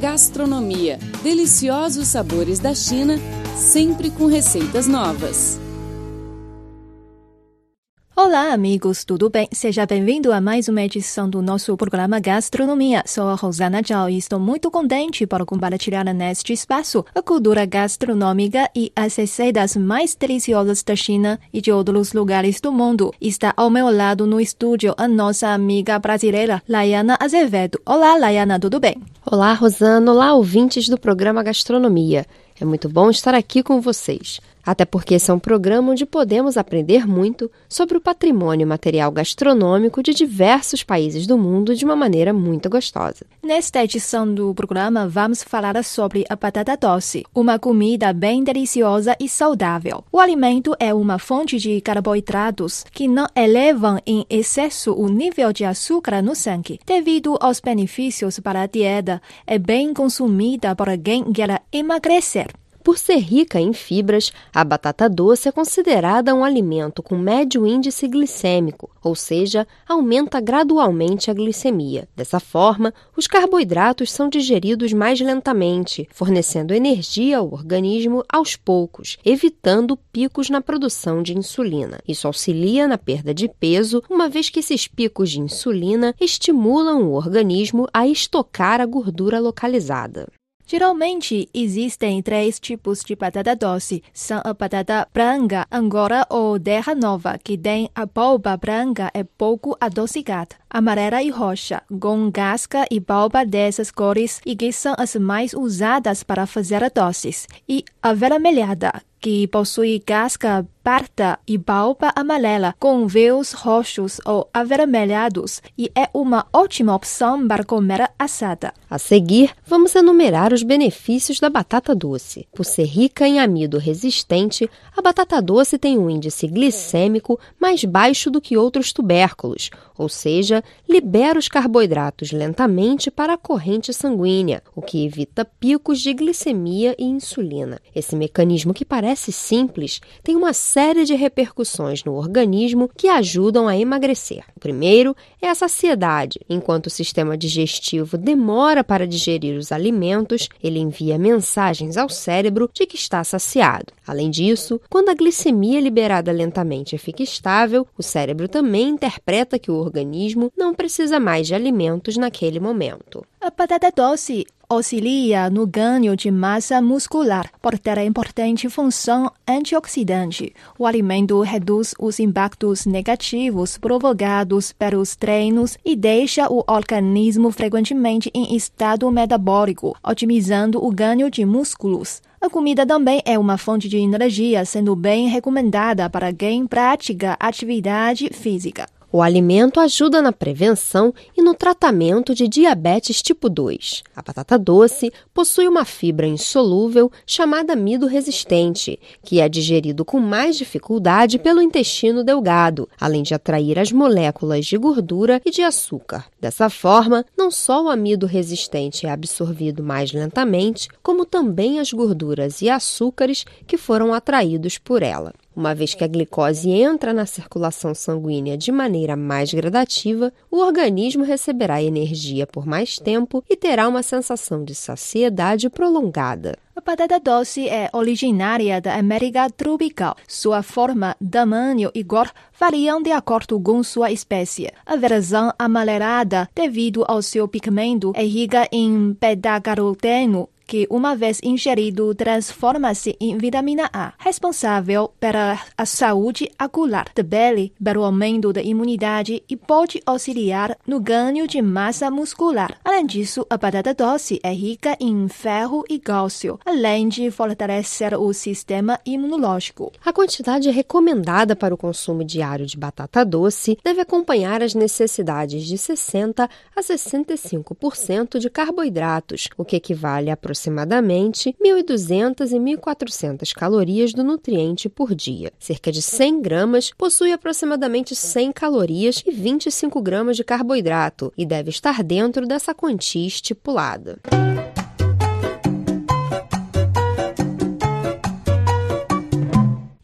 Gastronomia. Deliciosos sabores da China, sempre com receitas novas. Olá, amigos, tudo bem? Seja bem-vindo a mais uma edição do nosso programa Gastronomia. Sou a Rosana Zhao e estou muito contente por compartilhar neste espaço a cultura gastronômica e as receitas mais deliciosas da China e de outros lugares do mundo. Está ao meu lado no estúdio a nossa amiga brasileira, Laiana Azevedo. Olá, Laiana, tudo bem? Olá, Rosana. Olá, ouvintes do programa Gastronomia. É muito bom estar aqui com vocês até porque esse é um programa onde podemos aprender muito sobre o patrimônio material gastronômico de diversos países do mundo de uma maneira muito gostosa. Nesta edição do programa, vamos falar sobre a batata doce, uma comida bem deliciosa e saudável. O alimento é uma fonte de carboidratos que não elevam em excesso o nível de açúcar no sangue. Devido aos benefícios para a dieta, é bem consumida por quem quer emagrecer. Por ser rica em fibras, a batata doce é considerada um alimento com médio índice glicêmico, ou seja, aumenta gradualmente a glicemia. Dessa forma, os carboidratos são digeridos mais lentamente, fornecendo energia ao organismo aos poucos, evitando picos na produção de insulina. Isso auxilia na perda de peso, uma vez que esses picos de insulina estimulam o organismo a estocar a gordura localizada. Geralmente existem três tipos de batata doce. São a batata branca, angora ou terra nova, que tem a polpa branca e pouco adocicada, amarela e roxa, com casca e polpa dessas cores e que são as mais usadas para fazer doces. E a avermelhada, que possui casca parda e palpa amarela com véus roxos ou avermelhados e é uma ótima opção para comer assada. A seguir, vamos enumerar os benefícios da batata doce. Por ser rica em amido resistente, a batata doce tem um índice glicêmico mais baixo do que outros tubérculos, ou seja, libera os carboidratos lentamente para a corrente sanguínea, o que evita picos de glicemia e insulina. Esse mecanismo que parece simples tem uma série de repercussões no organismo que ajudam a emagrecer. O primeiro é a saciedade. Enquanto o sistema digestivo demora para digerir os alimentos, ele envia mensagens ao cérebro de que está saciado. Além disso, quando a glicemia liberada lentamente fica estável, o cérebro também interpreta que o organismo não precisa mais de alimentos naquele momento. A batata doce auxilia no ganho de massa muscular por ter a importante função antioxidante. O alimento reduz os impactos negativos provocados pelos treinos e deixa o organismo frequentemente em estado metabólico, otimizando o ganho de músculos. A comida também é uma fonte de energia, sendo bem recomendada para quem pratica atividade física. O alimento ajuda na prevenção e no tratamento de diabetes tipo 2. A batata doce possui uma fibra insolúvel chamada amido resistente, que é digerido com mais dificuldade pelo intestino delgado, além de atrair as moléculas de gordura e de açúcar. Dessa forma, não só o amido resistente é absorvido mais lentamente, como também as gorduras e açúcares que foram atraídos por ela. Uma vez que a glicose entra na circulação sanguínea de maneira mais gradativa, o organismo receberá energia por mais tempo e terá uma sensação de saciedade prolongada. A batata doce é originária da América tropical. Sua forma, tamanho e cor variam de acordo com sua espécie. A versão amarelada, devido ao seu pigmento, é rica em beta-caroteno, que, uma vez ingerido, transforma-se em vitamina A, responsável pela a saúde ocular da pele, pelo aumento da imunidade e pode auxiliar no ganho de massa muscular. Além disso, a batata doce é rica em ferro e cálcio, além de fortalecer o sistema imunológico. A quantidade recomendada para o consumo diário de batata doce deve acompanhar as necessidades de 60 a 65% de carboidratos, o que equivale a aproximadamente 1.200 e 1.400 calorias do nutriente por dia. Cerca de 100 gramas possui aproximadamente 100 calorias e 25 gramas de carboidrato e deve estar dentro dessa quantia estipulada.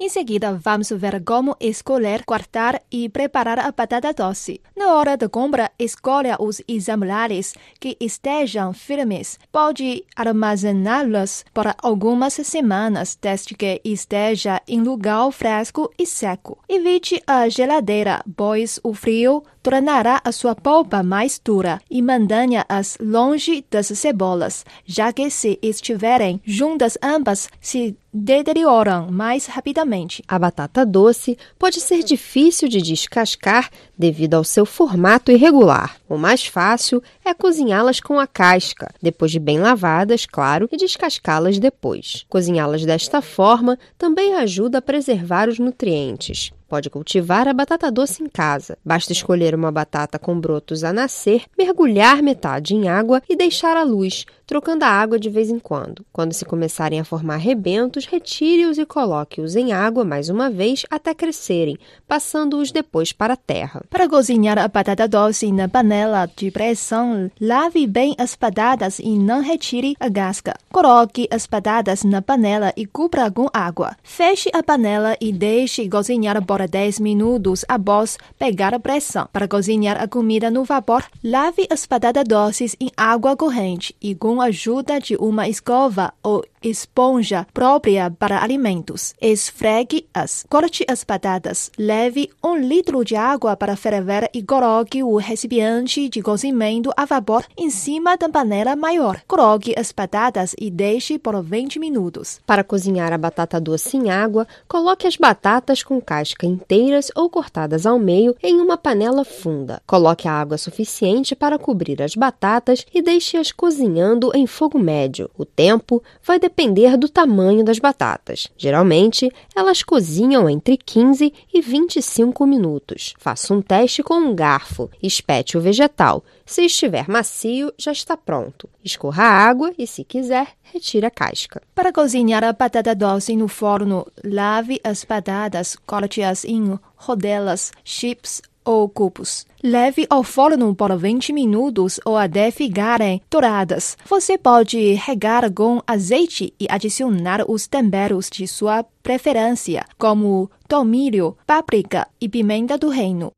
Em seguida, vamos ver como escolher, cortar e preparar a batata doce. Na hora da compra, escolha os exemplares que estejam firmes. Pode armazená-los por algumas semanas, desde que esteja em lugar fresco e seco. Evite a geladeira, pois o frio tornará a sua polpa mais dura e mantenha-as longe das cebolas, já que se estiverem juntas ambas se deterioram mais rapidamente. A batata doce pode ser difícil de descascar devido ao seu formato irregular. O mais fácil é cozinhá-las com a casca, depois de bem lavadas, claro, e descascá-las depois. Cozinhá-las desta forma também ajuda a preservar os nutrientes. Pode cultivar a batata doce em casa. Basta escolher uma batata com brotos a nascer, mergulhar metade em água e deixar à luz, trocando a água de vez em quando. Quando se começarem a formar rebentos, retire-os e coloque-os em água mais uma vez até crescerem, passando-os depois para a terra. Para cozinhar a batata doce na panela de pressão, lave bem as batatas e não retire a casca. Coloque as batatas na panela e cubra com água. Feche a panela e deixe cozinhar por 10 minutos após pegar a pressão. Para cozinhar a comida no vapor, lave as batatas doces em água corrente e com a ajuda de uma escova ou esponja própria para alimentos. Esfregue-as. Corte as batatas. Leve um litro de água para ferver e coloque o recipiente de cozimento a vapor em cima da panela maior. Coloque as batatas e deixe por 20 minutos. Para cozinhar a batata doce em água, coloque as batatas com casca inteiras ou cortadas ao meio em uma panela funda. Coloque a água suficiente para cobrir as batatas e deixe-as cozinhando em fogo médio. O tempo vai depender do tamanho das batatas. Geralmente, elas cozinham entre 15 e 25 minutos. Faça um teste com um garfo, espete o vegetal. Se estiver macio, já está pronto. Escorra a água e, se quiser, retire a casca. Para cozinhar a batata doce no forno, lave as batatas, corte-as em rodelas, chips ou cubos. Leve ao forno por 20 minutos ou até ficarem douradas. Você pode regar com azeite e adicionar os temperos de sua preferência, como tomilho, páprica e pimenta do reino.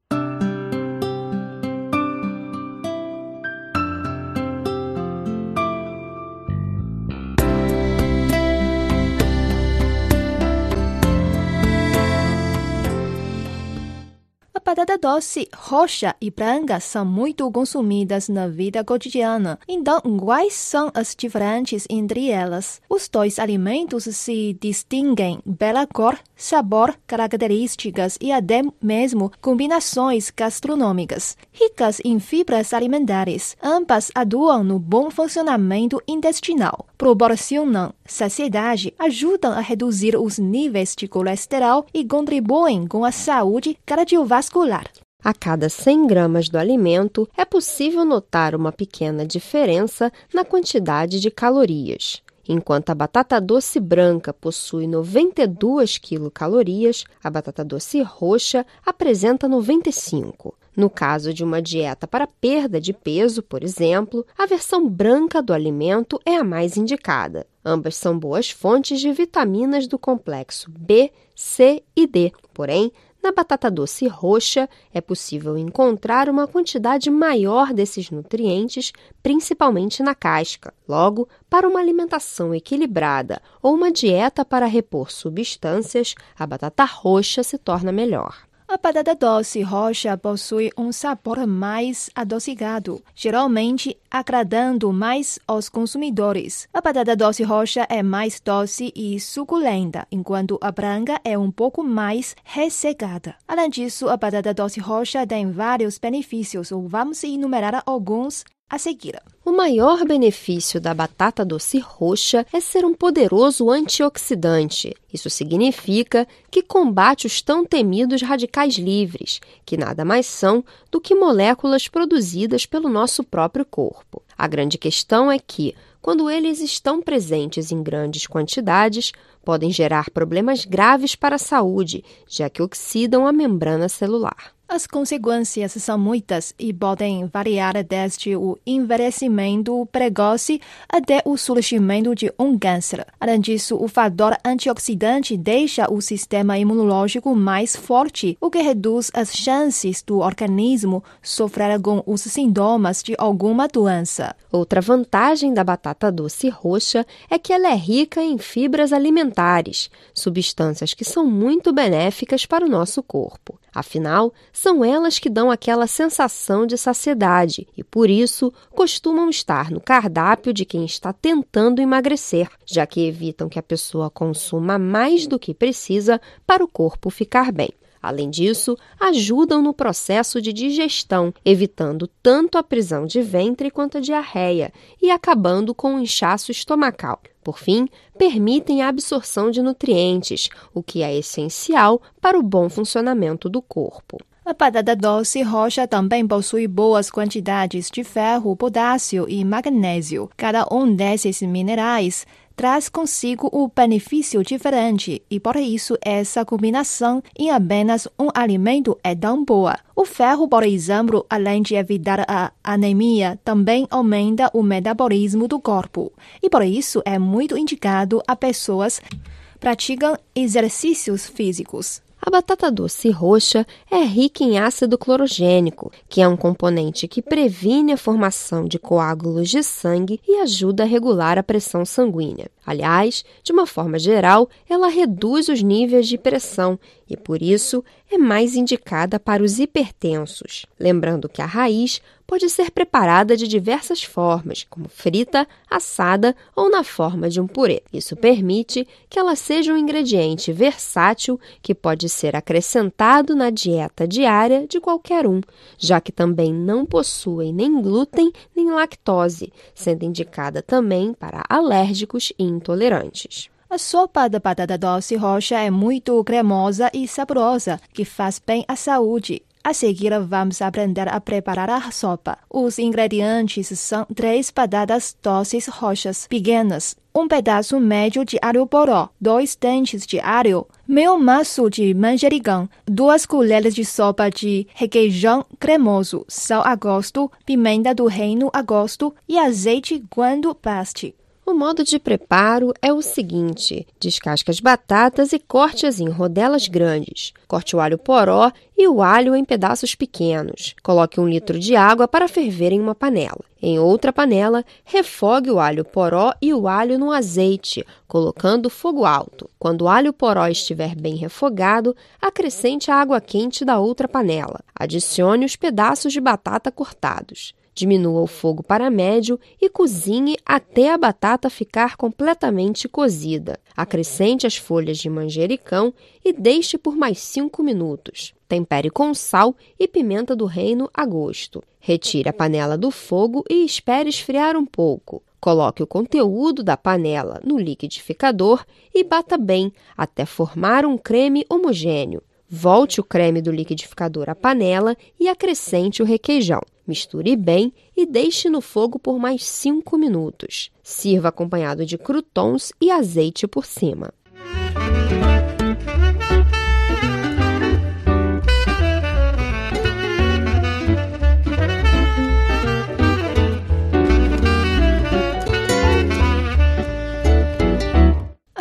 Batata doce roxa e branca são muito consumidas na vida cotidiana. Então, quais são as diferenças entre elas? Os dois alimentos se distinguem pela cor, sabor, características e até mesmo combinações gastronômicas. Ricas em fibras alimentares, ambas atuam no bom funcionamento intestinal, proporcionam saciedade, ajudam a reduzir os níveis de colesterol e contribuem com a saúde cardiovascular. A cada 100 gramas do alimento é possível notar uma pequena diferença na quantidade de calorias. Enquanto a batata doce branca possui 92 quilocalorias, a batata doce roxa apresenta 95. No caso de uma dieta para perda de peso, por exemplo, a versão branca do alimento é a mais indicada. Ambas são boas fontes de vitaminas do complexo B, C e D. Porém, na batata doce roxa é possível encontrar uma quantidade maior desses nutrientes, principalmente na casca. Logo, para uma alimentação equilibrada ou uma dieta para repor substâncias, a batata roxa se torna melhor. A batata doce roxa possui um sabor mais adocicado, geralmente agradando mais aos consumidores. A batata doce roxa é mais doce e suculenta, enquanto a branca é um pouco mais ressecada. Além disso, a batata doce roxa tem vários benefícios, vamos enumerar alguns a seguir. O maior benefício da batata doce roxa é ser um poderoso antioxidante. Isso significa que combate os tão temidos radicais livres, que nada mais são do que moléculas produzidas pelo nosso próprio corpo. A grande questão é que, quando eles estão presentes em grandes quantidades, podem gerar problemas graves para a saúde, já que oxidam a membrana celular. As consequências são muitas e podem variar desde o envelhecimento precoce até o surgimento de um câncer. Além disso, o fator antioxidante deixa o sistema imunológico mais forte, o que reduz as chances do organismo sofrer com os sintomas de alguma doença. Outra vantagem da batata doce roxa é que ela é rica em fibras alimentares, substâncias que são muito benéficas para o nosso corpo. Afinal, são elas que dão aquela sensação de saciedade e, por isso, costumam estar no cardápio de quem está tentando emagrecer, já que evitam que a pessoa consuma mais do que precisa para o corpo ficar bem. Além disso, ajudam no processo de digestão, evitando tanto a prisão de ventre quanto a diarreia e acabando com o inchaço estomacal. Por fim, permitem a absorção de nutrientes, o que é essencial para o bom funcionamento do corpo. A batata doce roxa também possui boas quantidades de ferro, potássio e magnésio. Cada um desses minerais traz consigo um benefício diferente e por isso essa combinação em apenas um alimento é tão boa. O ferro, por exemplo, além de evitar a anemia, também aumenta o metabolismo do corpo e por isso é muito indicado a pessoas que praticam exercícios físicos. A batata doce roxa é rica em ácido clorogênico, que é um componente que previne a formação de coágulos de sangue e ajuda a regular a pressão sanguínea. Aliás, de uma forma geral, ela reduz os níveis de pressão e, por isso, é mais indicada para os hipertensos. Lembrando que a raiz pode ser preparada de diversas formas, como frita, assada ou na forma de um purê. Isso permite que ela seja um ingrediente versátil que pode ser acrescentado na dieta diária de qualquer um, já que também não possui nem glúten nem lactose, sendo indicada também para alérgicos e intolerantes. A sopa de batata doce roxa é muito cremosa e saborosa, que faz bem à saúde. A seguir, vamos aprender a preparar a sopa. Os ingredientes são três batatas doces roxas pequenas, um pedaço médio de alho poró, dois dentes de alho, meio maço de manjericão, duas colheres de sopa de requeijão cremoso, sal a gosto, pimenta do reino a gosto e azeite quando baste. O modo de preparo é o seguinte: descasque as batatas e corte-as em rodelas grandes. Corte o alho poró e o alho em pedaços pequenos. Coloque um litro de água para ferver em uma panela. Em outra panela, refogue o alho poró e o alho no azeite, colocando fogo alto. Quando o alho poró estiver bem refogado, acrescente a água quente da outra panela. Adicione os pedaços de batata cortados. Diminua o fogo para médio e cozinhe até a batata ficar completamente cozida. Acrescente as folhas de manjericão e deixe por mais 5 minutos. Tempere com sal e pimenta do reino a gosto. Retire a panela do fogo e espere esfriar um pouco. Coloque o conteúdo da panela no liquidificador e bata bem até formar um creme homogêneo. Volte o creme do liquidificador à panela e acrescente o requeijão. Misture bem e deixe no fogo por mais 5 minutos. Sirva acompanhado de croutons e azeite por cima.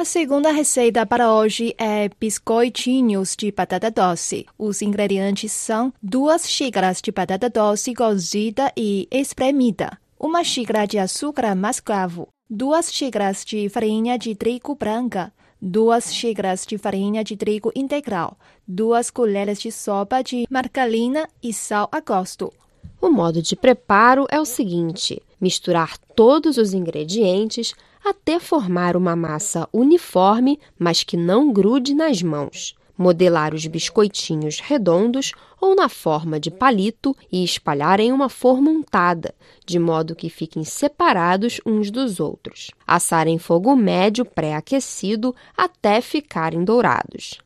A segunda receita para hoje é biscoitinhos de batata doce. Os ingredientes são duas xícaras de batata doce cozida e espremida, uma xícara de açúcar mascavo, duas xícaras de farinha de trigo branca, duas xícaras de farinha de trigo integral, duas colheres de sopa de margarina e sal a gosto. O modo de preparo é o seguinte: misturar todos os ingredientes até formar uma massa uniforme, mas que não grude nas mãos. Modelar os biscoitinhos redondos ou na forma de palito e espalhar em uma forma untada, de modo que fiquem separados uns dos outros. Assar em fogo médio pré-aquecido até ficarem dourados.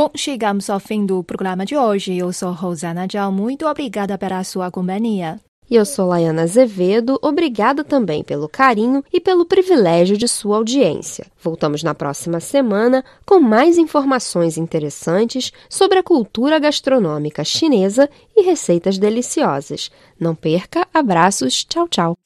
Bom, chegamos ao fim do programa de hoje. Eu sou Rosana Dial. Muito obrigada pela sua companhia. E eu sou Laiana Azevedo, obrigada também pelo carinho e pelo privilégio de sua audiência. Voltamos na próxima semana com mais informações interessantes sobre a cultura gastronômica chinesa e receitas deliciosas. Não perca, abraços, tchau, tchau.